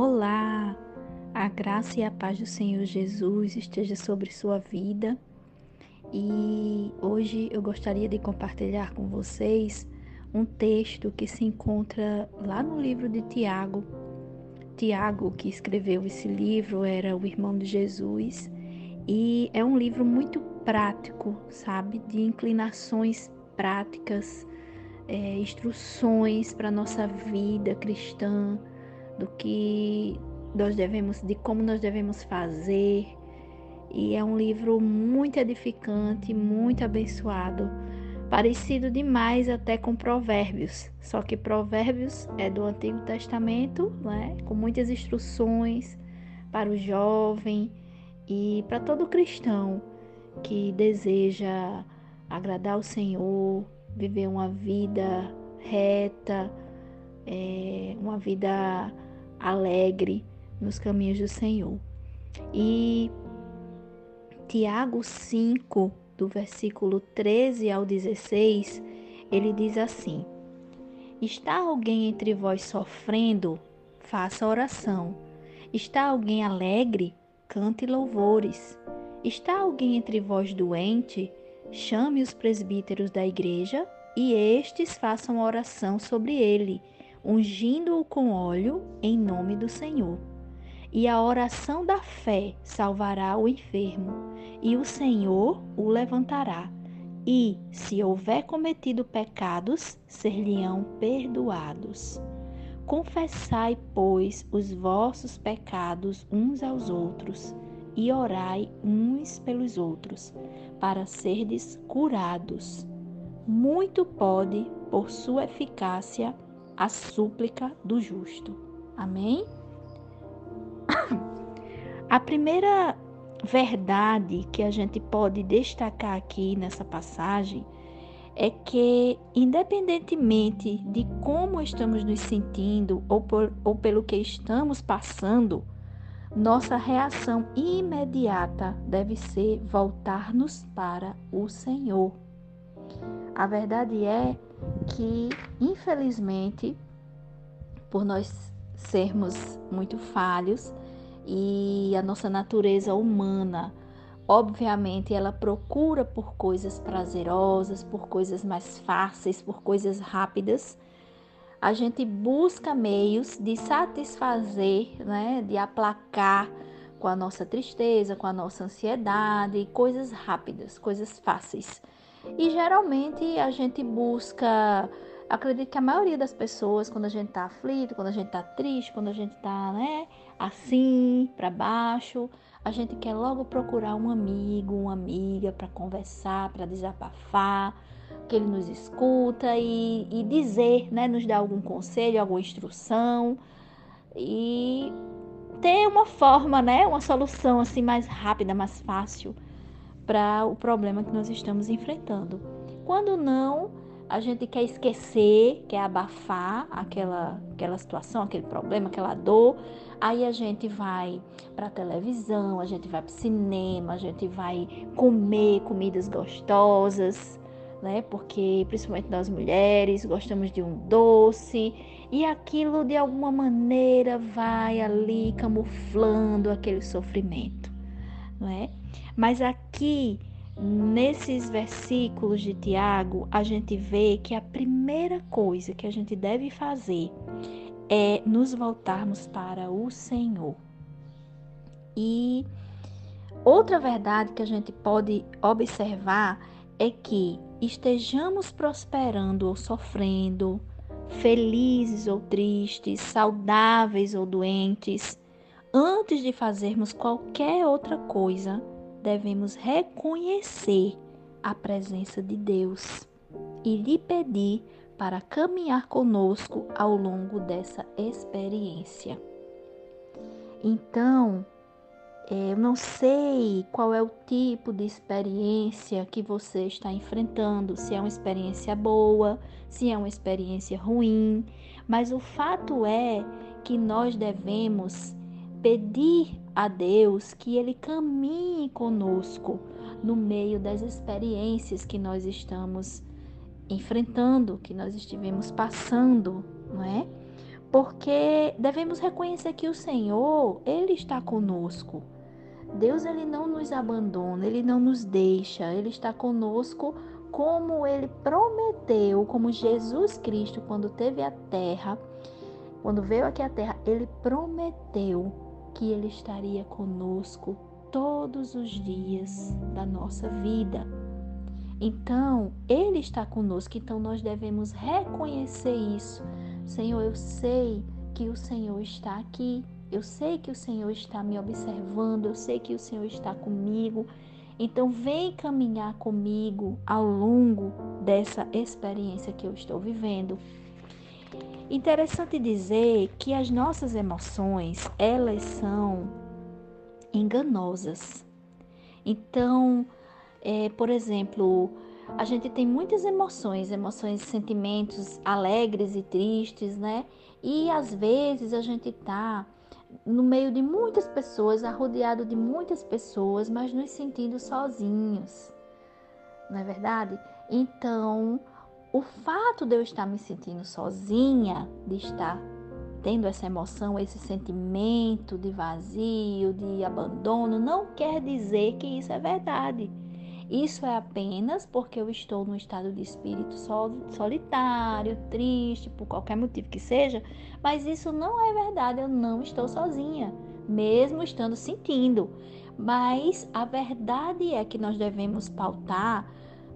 Olá, a graça e a paz do Senhor Jesus esteja sobre sua vida. E hoje eu gostaria de compartilhar com vocês um texto que se encontra lá no livro de Tiago. Tiago, que escreveu esse livro, era o irmão de Jesus e é um livro muito prático, sabe? De inclinações práticas, é, instruções para a nossa vida cristã do que nós devemos, de como nós devemos fazer. E é um livro muito edificante, muito abençoado, parecido demais até com Provérbios. Só que Provérbios é do Antigo Testamento, né? com muitas instruções para o jovem e para todo cristão que deseja agradar o Senhor, viver uma vida reta, é, uma vida alegre nos caminhos do Senhor. E Tiago 5, do versículo 13 ao 16, ele diz assim: Está alguém entre vós sofrendo? Faça oração. Está alguém alegre? Cante louvores. Está alguém entre vós doente? Chame os presbíteros da igreja e estes façam oração sobre ele ungindo-o com óleo em nome do Senhor. E a oração da fé salvará o enfermo, e o Senhor o levantará. E, se houver cometido pecados, ser-lhe-ão perdoados. Confessai, pois, os vossos pecados uns aos outros, e orai uns pelos outros, para serdes curados. Muito pode, por sua eficácia, a súplica do justo. Amém? A primeira verdade que a gente pode destacar aqui nessa passagem é que, independentemente de como estamos nos sentindo ou, por, ou pelo que estamos passando, nossa reação imediata deve ser voltar-nos para o Senhor. A verdade é que, infelizmente, por nós sermos muito falhos e a nossa natureza humana, obviamente, ela procura por coisas prazerosas, por coisas mais fáceis, por coisas rápidas. A gente busca meios de satisfazer, né, de aplacar com a nossa tristeza, com a nossa ansiedade, coisas rápidas, coisas fáceis. E geralmente a gente busca, acredito que a maioria das pessoas, quando a gente tá aflito, quando a gente tá triste, quando a gente tá, né, assim, para baixo, a gente quer logo procurar um amigo, uma amiga para conversar, para desabafar, que ele nos escuta e, e dizer, né, nos dar algum conselho, alguma instrução e ter uma forma, né, uma solução assim mais rápida, mais fácil para o problema que nós estamos enfrentando. Quando não, a gente quer esquecer, quer abafar aquela, aquela situação, aquele problema, aquela dor. Aí a gente vai para a televisão, a gente vai para o cinema, a gente vai comer comidas gostosas, né? Porque principalmente nós mulheres gostamos de um doce e aquilo de alguma maneira vai ali camuflando aquele sofrimento, não é? Mas aqui, nesses versículos de Tiago, a gente vê que a primeira coisa que a gente deve fazer é nos voltarmos para o Senhor. E outra verdade que a gente pode observar é que estejamos prosperando ou sofrendo, felizes ou tristes, saudáveis ou doentes, antes de fazermos qualquer outra coisa, devemos reconhecer a presença de Deus e lhe pedir para caminhar conosco ao longo dessa experiência. Então, é, eu não sei qual é o tipo de experiência que você está enfrentando, se é uma experiência boa, se é uma experiência ruim, mas o fato é que nós devemos pedir a Deus que Ele caminhe conosco no meio das experiências que nós estamos enfrentando, que nós estivemos passando, não é? porque devemos reconhecer que o Senhor, ele está conosco. Deus ele não nos abandona, ele não nos deixa, ele está conosco como ele prometeu, como Jesus Cristo quando teve a terra, quando veio aqui à terra, ele prometeu que ele estaria conosco todos os dias da nossa vida. Então, ele está conosco, então nós devemos reconhecer isso. Senhor, eu sei que o Senhor está aqui. Eu sei que o Senhor está me observando, eu sei que o Senhor está comigo. Então, vem caminhar comigo ao longo dessa experiência que eu estou vivendo. Interessante dizer que as nossas emoções, elas são enganosas. Então, é, por exemplo, a gente tem muitas emoções, emoções, sentimentos alegres e tristes, né? E às vezes a gente tá no meio de muitas pessoas, arrodeado de muitas pessoas, mas nos sentindo sozinhos. Não é verdade? Então, o fato de eu estar me sentindo sozinha, de estar tendo essa emoção, esse sentimento de vazio, de abandono, não quer dizer que isso é verdade. Isso é apenas porque eu estou num estado de espírito solitário, triste, por qualquer motivo que seja, mas isso não é verdade, eu não estou sozinha, mesmo estando sentindo. Mas a verdade é que nós devemos pautar,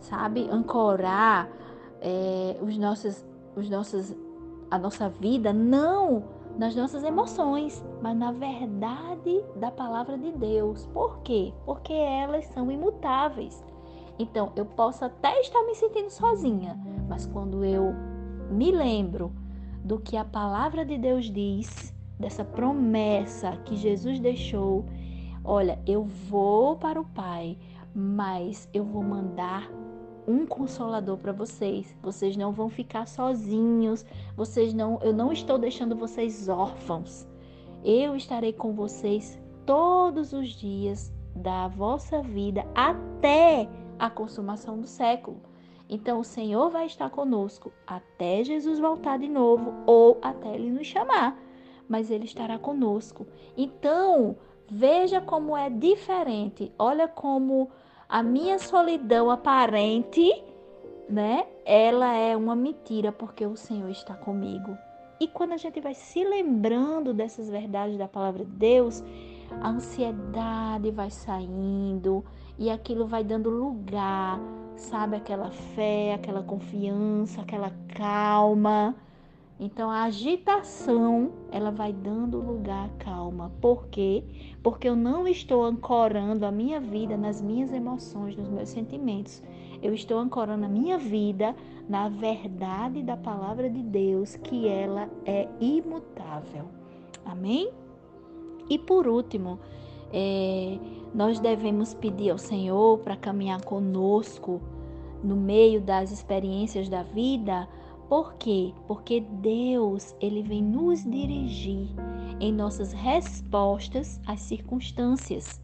sabe, ancorar é, os nossos, os nossos, a nossa vida não nas nossas emoções, mas na verdade da palavra de Deus. Por quê? Porque elas são imutáveis. Então, eu posso até estar me sentindo sozinha, mas quando eu me lembro do que a palavra de Deus diz, dessa promessa que Jesus deixou, olha, eu vou para o Pai, mas eu vou mandar um consolador para vocês. Vocês não vão ficar sozinhos. Vocês não, eu não estou deixando vocês órfãos. Eu estarei com vocês todos os dias da vossa vida até a consumação do século. Então o Senhor vai estar conosco até Jesus voltar de novo ou até ele nos chamar, mas ele estará conosco. Então, veja como é diferente. Olha como a minha solidão aparente, né? Ela é uma mentira porque o Senhor está comigo. E quando a gente vai se lembrando dessas verdades da palavra de Deus, a ansiedade vai saindo e aquilo vai dando lugar, sabe, aquela fé, aquela confiança, aquela calma. Então a agitação, ela vai dando lugar à calma. Por quê? Porque eu não estou ancorando a minha vida nas minhas emoções, nos meus sentimentos. Eu estou ancorando a minha vida na verdade da palavra de Deus, que ela é imutável. Amém? E por último, é, nós devemos pedir ao Senhor para caminhar conosco no meio das experiências da vida por quê? Porque Deus, ele vem nos dirigir em nossas respostas às circunstâncias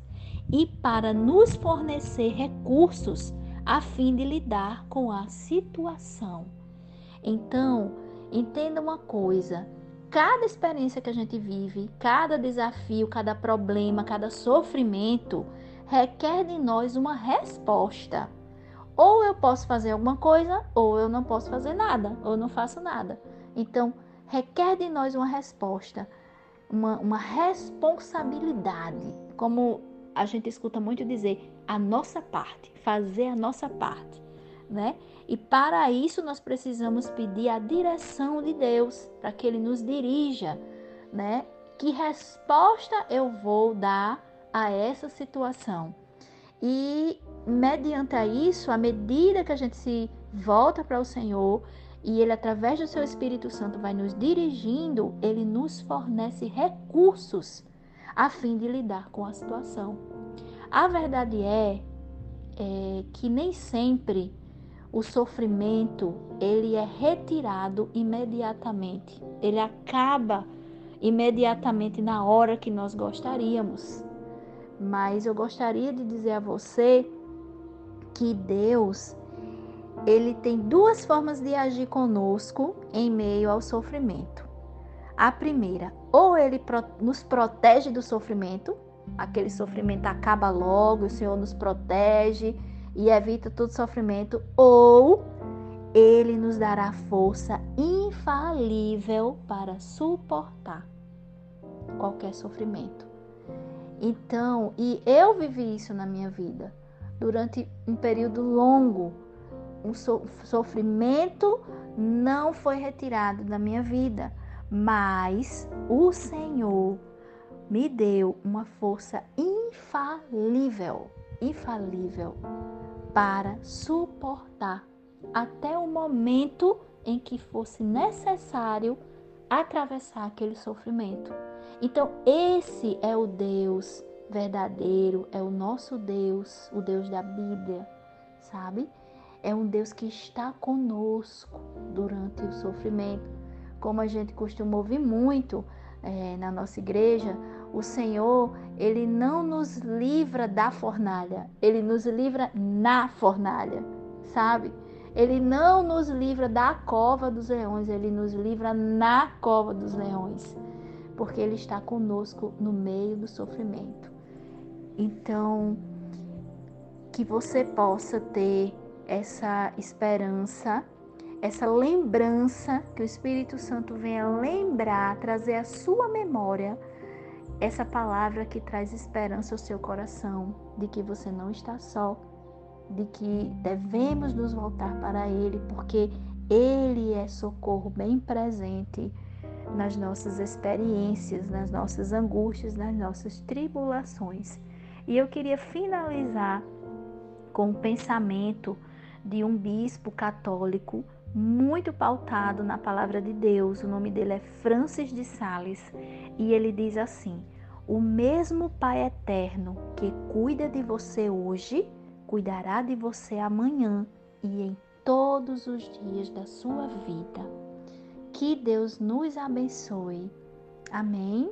e para nos fornecer recursos a fim de lidar com a situação. Então, entenda uma coisa, cada experiência que a gente vive, cada desafio, cada problema, cada sofrimento requer de nós uma resposta. Ou eu posso fazer alguma coisa, ou eu não posso fazer nada, ou não faço nada. Então, requer de nós uma resposta, uma, uma responsabilidade. Como a gente escuta muito dizer, a nossa parte, fazer a nossa parte, né? E para isso nós precisamos pedir a direção de Deus, para que Ele nos dirija, né? Que resposta eu vou dar a essa situação? E mediante isso, à medida que a gente se volta para o Senhor e Ele, através do Seu Espírito Santo, vai nos dirigindo, Ele nos fornece recursos a fim de lidar com a situação. A verdade é, é que nem sempre o sofrimento ele é retirado imediatamente. Ele acaba imediatamente na hora que nós gostaríamos. Mas eu gostaria de dizer a você que Deus ele tem duas formas de agir conosco em meio ao sofrimento. A primeira, ou ele nos protege do sofrimento, aquele sofrimento acaba logo, o Senhor nos protege e evita todo sofrimento, ou ele nos dará força infalível para suportar qualquer sofrimento. Então, e eu vivi isso na minha vida durante um período longo. O sofrimento não foi retirado da minha vida, mas o Senhor me deu uma força infalível, infalível para suportar até o momento em que fosse necessário atravessar aquele sofrimento. Então, esse é o Deus verdadeiro, é o nosso Deus, o Deus da Bíblia, sabe? É um Deus que está conosco durante o sofrimento. Como a gente costuma ouvir muito é, na nossa igreja, o Senhor, ele não nos livra da fornalha, ele nos livra na fornalha, sabe? Ele não nos livra da cova dos leões, ele nos livra na cova dos leões, porque ele está conosco no meio do sofrimento. Então, que você possa ter essa esperança, essa lembrança, que o Espírito Santo venha lembrar, trazer à sua memória essa palavra que traz esperança ao seu coração, de que você não está só, de que devemos nos voltar para Ele, porque Ele é socorro bem presente nas nossas experiências, nas nossas angústias, nas nossas tribulações. E eu queria finalizar com o pensamento de um bispo católico muito pautado na palavra de Deus. O nome dele é Francis de Sales e ele diz assim: O mesmo Pai eterno que cuida de você hoje, cuidará de você amanhã e em todos os dias da sua vida. Que Deus nos abençoe. Amém.